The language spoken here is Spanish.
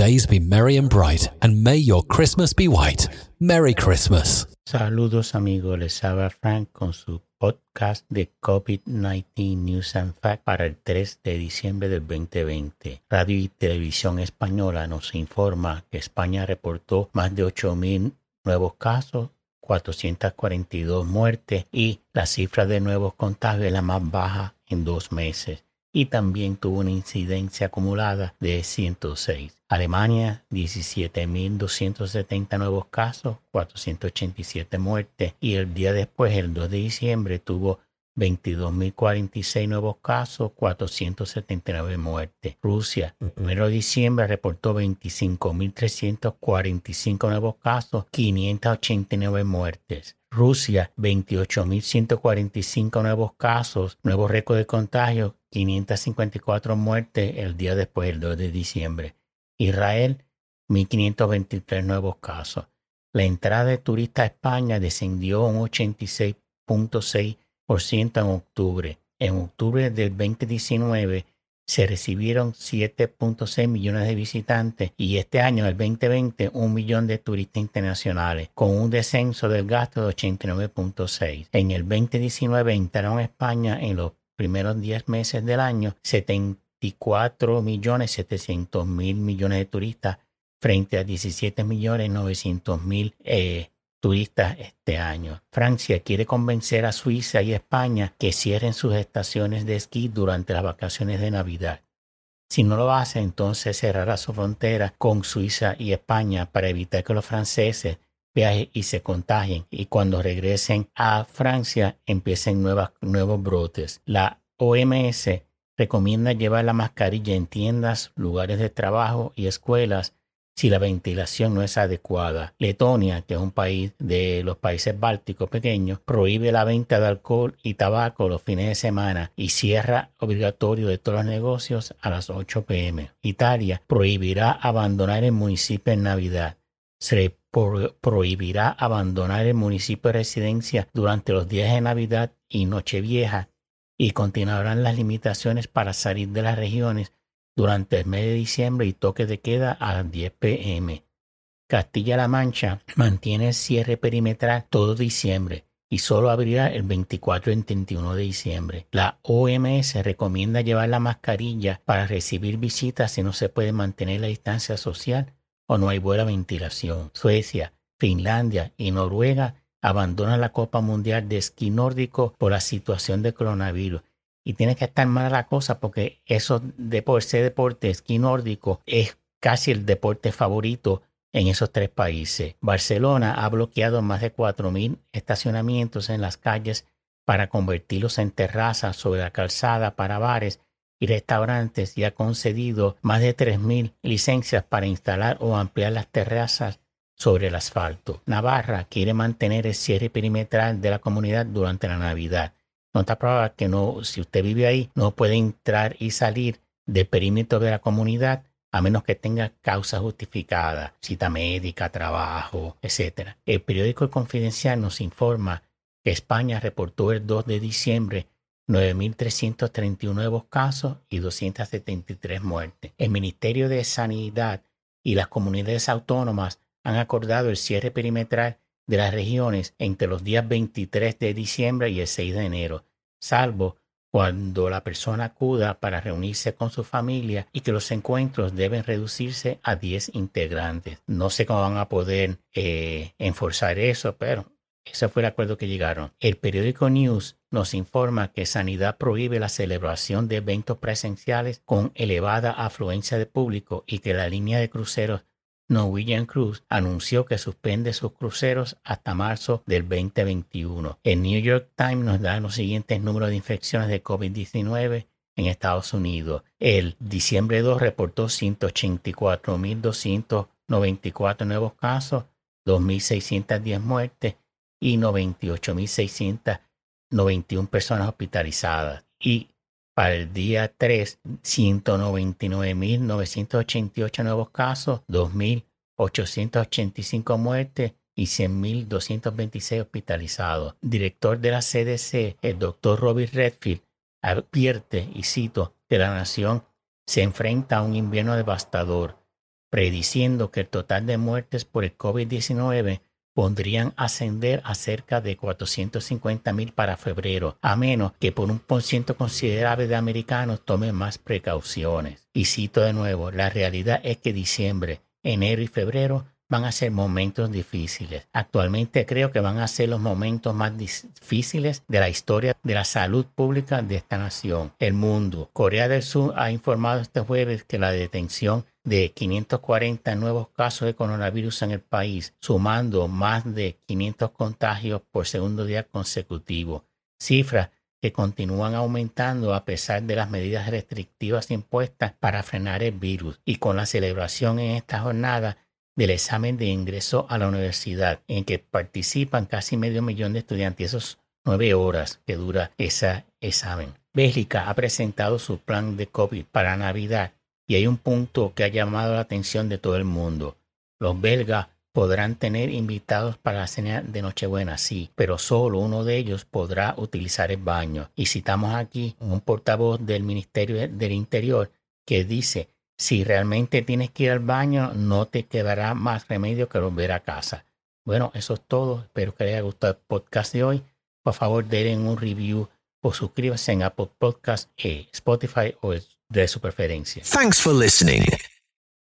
days be merry and bright, and may your Christmas be white. Merry Christmas. Saludos amigos, les habla Frank con su podcast de COVID-19 News and Facts para el 3 de diciembre del 2020. Radio y Televisión Española nos informa que España reportó más de 8.000 nuevos casos 442 muertes y la cifra de nuevos contagios es la más baja en dos meses y también tuvo una incidencia acumulada de 106. Alemania, 17.270 nuevos casos, 487 muertes y el día después, el 2 de diciembre, tuvo 22.046 nuevos casos, 479 muertes. Rusia, el 1 de diciembre reportó 25.345 nuevos casos, 589 muertes. Rusia, 28.145 nuevos casos, nuevo récord de contagio, 554 muertes el día después, el 2 de diciembre. Israel, 1.523 nuevos casos. La entrada de turistas a España descendió un 86.6% en octubre. En octubre del 2019 se recibieron 7.6 millones de visitantes y este año, el 2020, un millón de turistas internacionales, con un descenso del gasto de 89.6. En el 2019 entraron a España en los primeros 10 meses del año 74 millones 700 mil millones de turistas frente a 17 millones 900 mil eh, turistas este año. Francia quiere convencer a Suiza y España que cierren sus estaciones de esquí durante las vacaciones de Navidad. Si no lo hace, entonces cerrará su frontera con Suiza y España para evitar que los franceses y se contagien y cuando regresen a Francia empiecen nuevos brotes. La OMS recomienda llevar la mascarilla en tiendas, lugares de trabajo y escuelas si la ventilación no es adecuada. Letonia, que es un país de los países bálticos pequeños, prohíbe la venta de alcohol y tabaco los fines de semana y cierra obligatorio todos los negocios a las 8 pm. Italia prohibirá abandonar el municipio en Navidad. Prohibirá abandonar el municipio de residencia durante los días de Navidad y Nochevieja y continuarán las limitaciones para salir de las regiones durante el mes de diciembre y toque de queda a las 10 pm. Castilla-La Mancha mantiene el cierre perimetral todo diciembre y solo abrirá el 24 y 31 de diciembre. La OMS recomienda llevar la mascarilla para recibir visitas si no se puede mantener la distancia social o no hay buena ventilación. Suecia, Finlandia y Noruega abandonan la Copa Mundial de Esquí Nórdico por la situación de coronavirus y tiene que estar mala la cosa porque eso de deporte esquí nórdico es casi el deporte favorito en esos tres países. Barcelona ha bloqueado más de 4.000 estacionamientos en las calles para convertirlos en terrazas sobre la calzada para bares y restaurantes y ha concedido más de 3.000 licencias para instalar o ampliar las terrazas sobre el asfalto. Navarra quiere mantener el cierre perimetral de la comunidad durante la Navidad no está probado que no, si usted vive ahí, no puede entrar y salir del perímetro de la comunidad a menos que tenga causa justificada, cita médica, trabajo, etc. El periódico Confidencial nos informa que España reportó el 2 de diciembre 9.331 nuevos casos y 273 muertes. El Ministerio de Sanidad y las comunidades autónomas han acordado el cierre perimetral de las regiones entre los días 23 de diciembre y el 6 de enero, salvo cuando la persona acuda para reunirse con su familia y que los encuentros deben reducirse a 10 integrantes. No sé cómo van a poder eh, enforzar eso, pero ese fue el acuerdo que llegaron. El periódico News nos informa que Sanidad prohíbe la celebración de eventos presenciales con elevada afluencia de público y que la línea de cruceros Norwegian Cruise anunció que suspende sus cruceros hasta marzo del 2021. El New York Times nos da los siguientes números de infecciones de COVID-19 en Estados Unidos. El diciembre 2 reportó 184.294 nuevos casos, 2.610 muertes y 98.691 personas hospitalizadas. Y para el día 3, 199.988 nuevos casos, 2.885 muertes y 100.226 hospitalizados. Director de la CDC, el doctor Robert Redfield, advierte, y cito, que la nación se enfrenta a un invierno devastador. prediciendo que el total de muertes por el COVID-19 podrían ascender a cerca de 450 mil para febrero, a menos que por un por ciento considerable de americanos tomen más precauciones. Y cito de nuevo, la realidad es que diciembre, enero y febrero van a ser momentos difíciles. Actualmente creo que van a ser los momentos más difíciles de la historia de la salud pública de esta nación, el mundo. Corea del Sur ha informado este jueves que la detención de 540 nuevos casos de coronavirus en el país, sumando más de 500 contagios por segundo día consecutivo, cifras que continúan aumentando a pesar de las medidas restrictivas impuestas para frenar el virus y con la celebración en esta jornada del examen de ingreso a la universidad, en que participan casi medio millón de estudiantes, esos nueve horas que dura ese examen. Bélgica ha presentado su plan de COVID para Navidad y hay un punto que ha llamado la atención de todo el mundo. Los belgas podrán tener invitados para la cena de Nochebuena, sí, pero solo uno de ellos podrá utilizar el baño. Y citamos aquí un portavoz del Ministerio del Interior que dice, si realmente tienes que ir al baño, no te quedará más remedio que volver a casa. Bueno, eso es todo. Espero que les haya gustado el podcast de hoy. Por favor, den un review o suscríbase en Apple Podcast, eh, Spotify o de su preferencia. Thanks for listening.